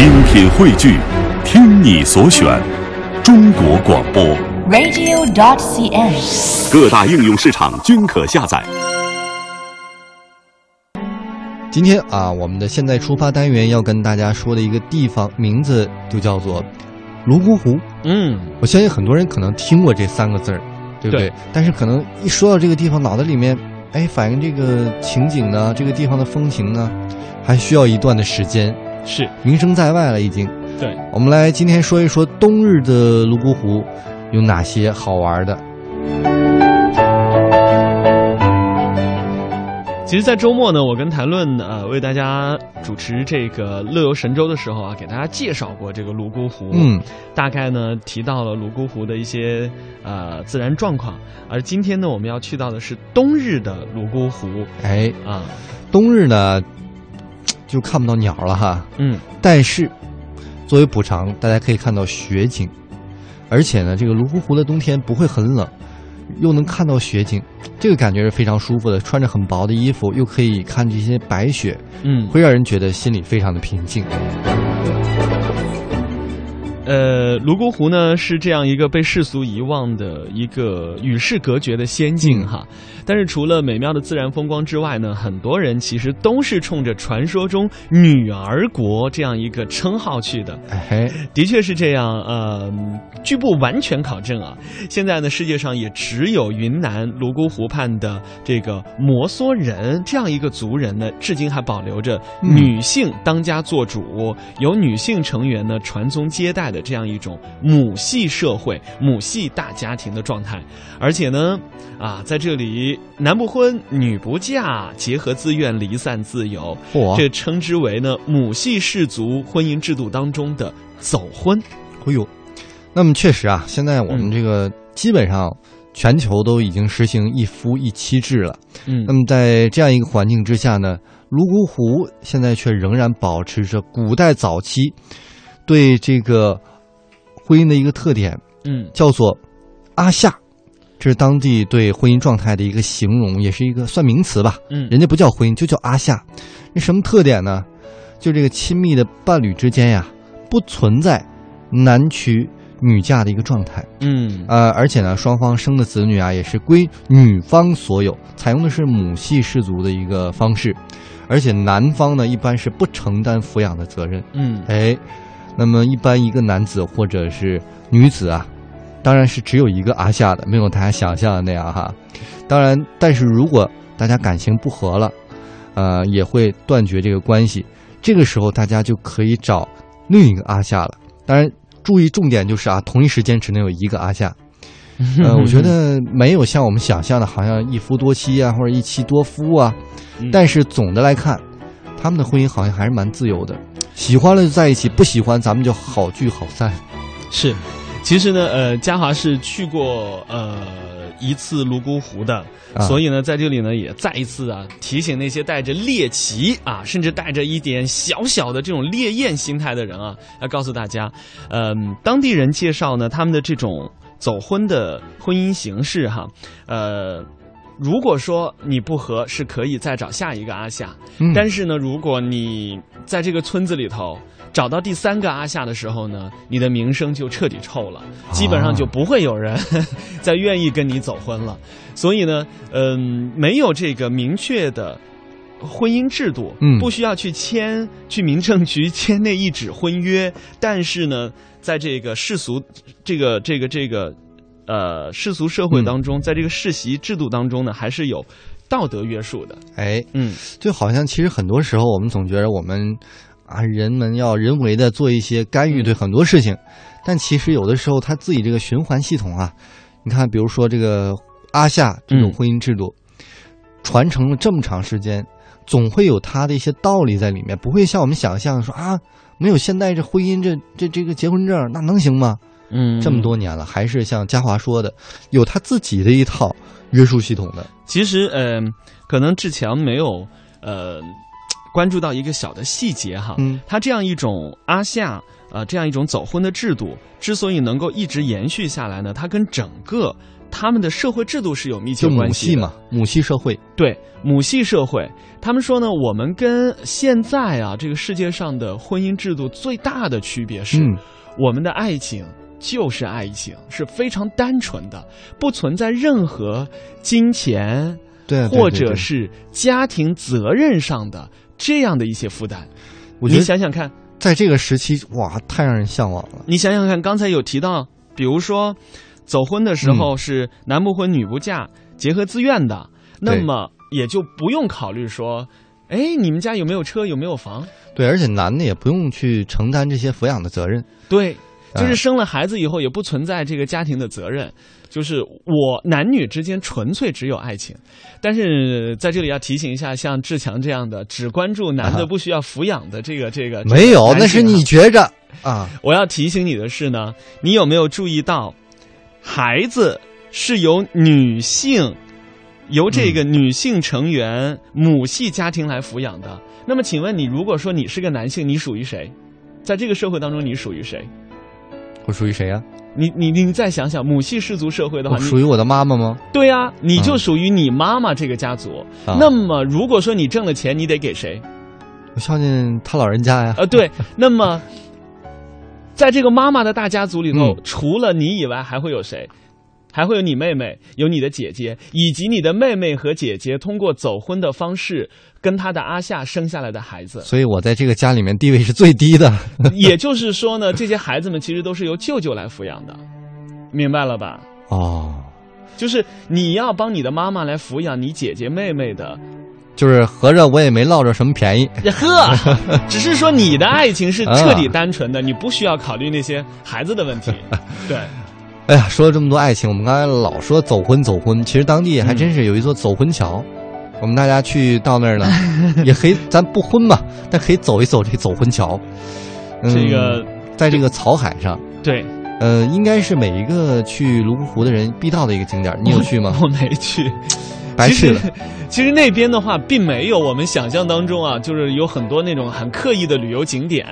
精品汇聚，听你所选，中国广播。radio.dot.cn，。各大应用市场均可下载。今天啊，我们的现在出发单元要跟大家说的一个地方名字就叫做泸沽湖。嗯，我相信很多人可能听过这三个字儿，对不对？对但是可能一说到这个地方，脑子里面，哎，反映这个情景呢，这个地方的风情呢，还需要一段的时间，是名声在外了已经。对。我们来今天说一说冬日的泸沽湖有哪些好玩的。其实，在周末呢，我跟谭论呃为大家主持这个乐游神州的时候啊，给大家介绍过这个泸沽湖。嗯，大概呢提到了泸沽湖的一些呃自然状况，而今天呢，我们要去到的是冬日的泸沽湖哎，啊，冬日呢就看不到鸟了哈。嗯，但是作为补偿，大家可以看到雪景，而且呢，这个泸沽湖的冬天不会很冷，又能看到雪景，这个感觉是非常舒服的。穿着很薄的衣服，又可以看这些白雪，嗯，会让人觉得心里非常的平静。呃，泸沽湖呢是这样一个被世俗遗忘的一个与世隔绝的仙境嗯哈。但是除了美妙的自然风光之外呢，很多人其实都是冲着传说中女儿国这样一个称号去的。哎，的确是这样，呃，据不完全考证啊，现在呢，世界上也只有云南泸沽湖畔的这个摩梭人这样一个族人呢，至今还保留着嗯女性当家做主，由女性成员呢传宗接代的这样一种母系社会、母系大家庭的状态。而且呢，啊，在这里男不婚，女不嫁，结合自愿，离散自由，嚯，这称之为呢母系氏族婚姻制度当中的走婚。哎呦，那么确实啊，现在我们这个基本上全球都已经实行一夫一妻制了。嗯那么在这样一个环境之下呢，泸沽湖现在却仍然保持着古代早期对这个婚姻的一个特点，嗯叫做阿夏，这是当地对婚姻状态的一个形容，也是一个算名词吧。嗯人家不叫婚姻，就叫阿夏。那什么特点呢？就这个亲密的伴侣之间呀，不存在男娶女嫁的一个状态。嗯呃，而且呢，双方生的子女啊，也是归女方所有，采用的是母系氏族的一个方式，而且男方呢，一般是不承担抚养的责任。嗯哎，那么一般一个男子或者是女子啊，当然是只有一个阿夏的，没有大家想象的那样哈。当然，但是如果大家感情不和了，呃，也会断绝这个关系。这个时候，大家就可以找另一个阿夏了。当然，注意重点就是啊，同一时间只能有一个阿夏。呃，我觉得没有像我们想象的，好像一夫多妻啊，或者一妻多夫啊。嗯但是总的来看，他们的婚姻好像还是蛮自由的，喜欢了就在一起，不喜欢咱们就好聚好散。是，其实呢，呃，嘉华是去过呃一次泸沽湖的，啊所以呢，在这里呢也再一次啊提醒那些带着猎奇啊，甚至带着一点小小的这种猎艳心态的人啊，要告诉大家，嗯、当地人介绍呢，他们的这种走婚的婚姻形式哈，呃。如果说你不和，是可以再找下一个阿夏。嗯但是呢，如果你在这个村子里头找到第三个阿夏的时候呢，你的名声就彻底臭了，基本上就不会有人 再愿意跟你走婚了。所以呢，嗯，没有这个明确的。婚姻制度，嗯不需要去签去民政局签那一纸婚约，但是呢，在这个世俗这个这个这个呃世俗社会当中，在这个世袭制度当中呢，还是有道德约束的。哎，嗯就好像其实很多时候我们总觉得我们啊，人们要人为的做一些干预对很多事情，但其实有的时候他自己这个循环系统啊，你看，比如说这个阿夏这种嗯婚姻制度，传承了这么长时间，总会有他的一些道理在里面，不会像我们想象说啊，没有现代这婚姻这这这个结婚证，那能行吗？嗯这么多年了，还是像嘉华说的，有他自己的一套约束系统的。其实，呃，可能志强没有呃关注到一个小的细节哈，嗯他这样一种阿夏呃这样一种走婚的制度，之所以能够一直延续下来呢，它跟整个他们的社会制度是有密切就母关系的。系嘛，母系社会。对母系社会，他们说呢，我们跟现在啊这个世界上的婚姻制度最大的区别是，嗯，我们的爱情就是爱情，是非常单纯的，不存在任何金钱对或者是家庭责任上的这样的一些负担。你我觉得想想看，在这个时期，哇，太让人向往了。你想想看，刚才有提到，比如说走婚的时嗯候是男不婚女不嫁，结合自愿的，那么也就不用考虑说，哎，你们家有没有车，有没有房？对，而且男的也不用去承担这些抚养的责任。对，就是哎生了孩子以后也不存在这个家庭的责任，就是我男女之间纯粹只有爱情。但是在这里要提醒一下，像志强这样的只关注男的啊不需要抚养的这个这个没有，这个那是你觉着啊。我要提醒你的是呢，你有没有注意到，孩子是由女性，由这个女性成员、母系家庭来抚养的？那么，请问你，如果说你是个男性，你属于谁？在这个社会当中，你属于谁？我属于谁呀、你你你再想想，母系氏族社会的话，你属于我的妈妈吗？对呀、你就嗯属于你妈妈这个家族。啊那么，如果说你挣了钱，你得给谁？我孝敬他老人家呀。呃，对，那么，在这个妈妈的大家族里头，嗯除了你以外，还会有谁？还会有你妹妹，有你的姐姐，以及你的妹妹和姐姐通过走婚的方式跟他的阿夏生下来的孩子。所以我在这个家里面地位是最低的。也就是说呢，这些孩子们其实都是由舅舅来抚养的，明白了吧？哦，就是你要帮你的妈妈来抚养你姐姐妹妹的，就是合着我也没落着什么便宜。呵，只是说你的爱情是啊彻底单纯的，你不需要考虑那些孩子的问题。对，哎呀，说了这么多爱情，我们刚才老说走婚走婚，其实当地还真是有一座走婚桥。我们大家去到那儿呢，也可以，咱不婚嘛，但可以走一走这走婚桥。嗯这个在这个草海上，对，呃，应该是每一个去泸沽湖的人必到的一个景点。你有去吗？我没去，白去了 其。实。那边的话，并没有我们想象当中啊，就是有很多那种很刻意的旅游景点。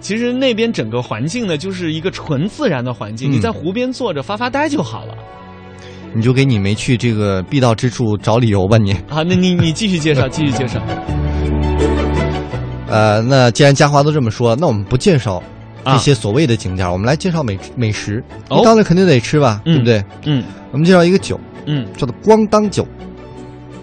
其实那边整个环境呢，就是一个纯自然的环境，嗯你在湖边坐着发发呆就好了你就给你没去这个必到之处找理由吧你。啊。那你你继续介绍，继续介绍 呃，那既然嘉华都这么说，那我们不介绍啊这些所谓的景点儿，我们来介绍美美食。哦你到那肯定得吃吧，嗯对不对？嗯我们介绍一个酒，嗯，叫做咣当酒。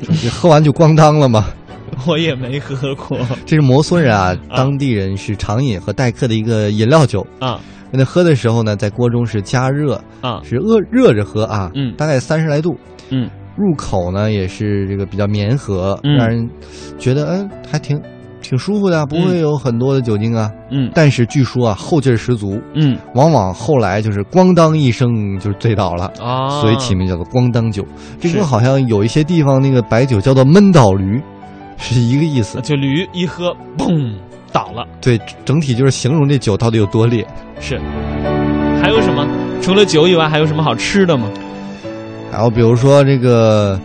你喝完就咣当了吗？我也没喝过这是摩梭人啊，当地人是常饮和待客的一个饮料酒。啊那喝的时候呢，在锅中是加热，啊。是热热着喝啊，嗯。大概三十来度。嗯。入口呢也是这个比较绵和，嗯。让人觉得嗯还挺挺舒服的啊，不会有很多的酒精啊。嗯。但是据说啊后劲儿十足，嗯。往往后来就是咣当一声就是醉倒了。啊，所以起名叫做咣当酒，这是跟好像有一些地方那个白酒叫做闷倒驴，是一个意思。就驴一喝，嘣倒了。对，整体就是形容这酒到底有多烈。是，还有什么？除了酒以外，还有什么好吃的吗？然后比如说这个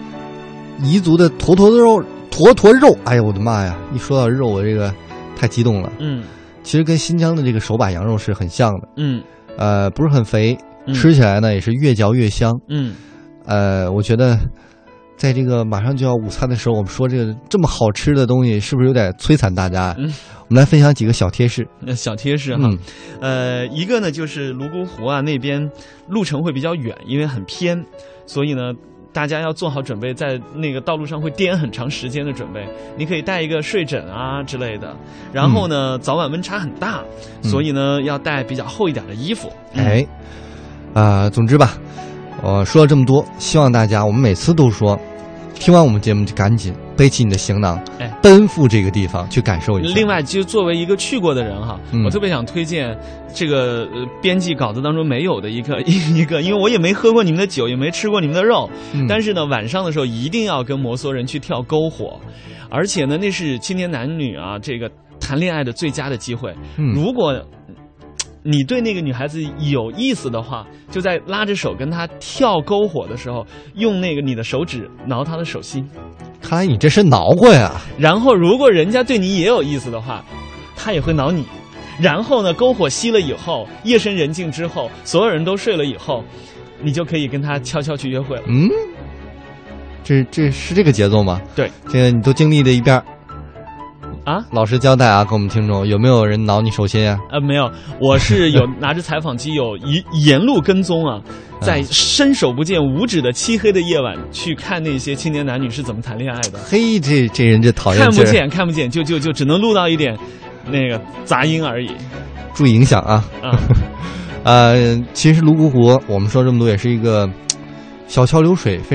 彝族的坨坨肉，坨坨肉，哎呀我的妈呀！一说到肉，我这个太激动了。嗯其实跟新疆的这个手把羊肉是很像的，嗯呃，不是很肥，嗯吃起来呢也是越嚼越香。嗯，呃，我觉得在这个马上就要午餐的时候，我们说这个这么好吃的东西，是不是有点摧残大家呀？嗯我们来分享几个小贴士。那小贴士哈，嗯呃，一个呢就是泸沽湖啊那边路程会比较远，因为很偏，所以呢。大家要做好准备，在那个道路上会颠很长时间的准备。你可以带一个睡枕啊之类的，然后呢，早晚温差很大，嗯所以呢要带比较厚一点的衣服。哎，啊、总之吧，我说了这么多，希望大家，我们每次都说，听完我们节目就赶紧背起你的行囊，哎。奔赴这个地方去感受一下。另外，就作为一个去过的人哈，嗯。我特别想推荐这个呃编辑稿子当中没有的一个一 一个，因为我也没喝过你们的酒，也没吃过你们的肉，嗯，但是呢，晚上的时候一定要跟摩梭人去跳篝火，而且呢，那是青年男女啊这个谈恋爱的最佳的机会。嗯。如果你对那个女孩子有意思的话，就在拉着手跟她跳篝火的时候，用那个你的手指挠她的手心。看来你这是挠过呀。然后，如果人家对你也有意思的话，他也会挠你。然后呢，篝火熄了以后，夜深人静之后，所有人都睡了以后，你就可以跟他悄悄去约会了。嗯，这这是这个节奏吗？对，这个你都经历了一遍儿，啊，老实交代啊，给我们听众，有没有人挠你手心啊？呃，没有，我是有 拿着采访机，有一沿路跟踪啊，在伸手不见五指的漆黑的夜晚去看那些青年男女是怎么谈恋爱的。嘿，这这人这讨厌，看不见，看不见，就就就只能录到一点那个杂音而已。注意影响啊。啊，呃，其实泸沽湖，我们说这么多，也是一个小桥流水，非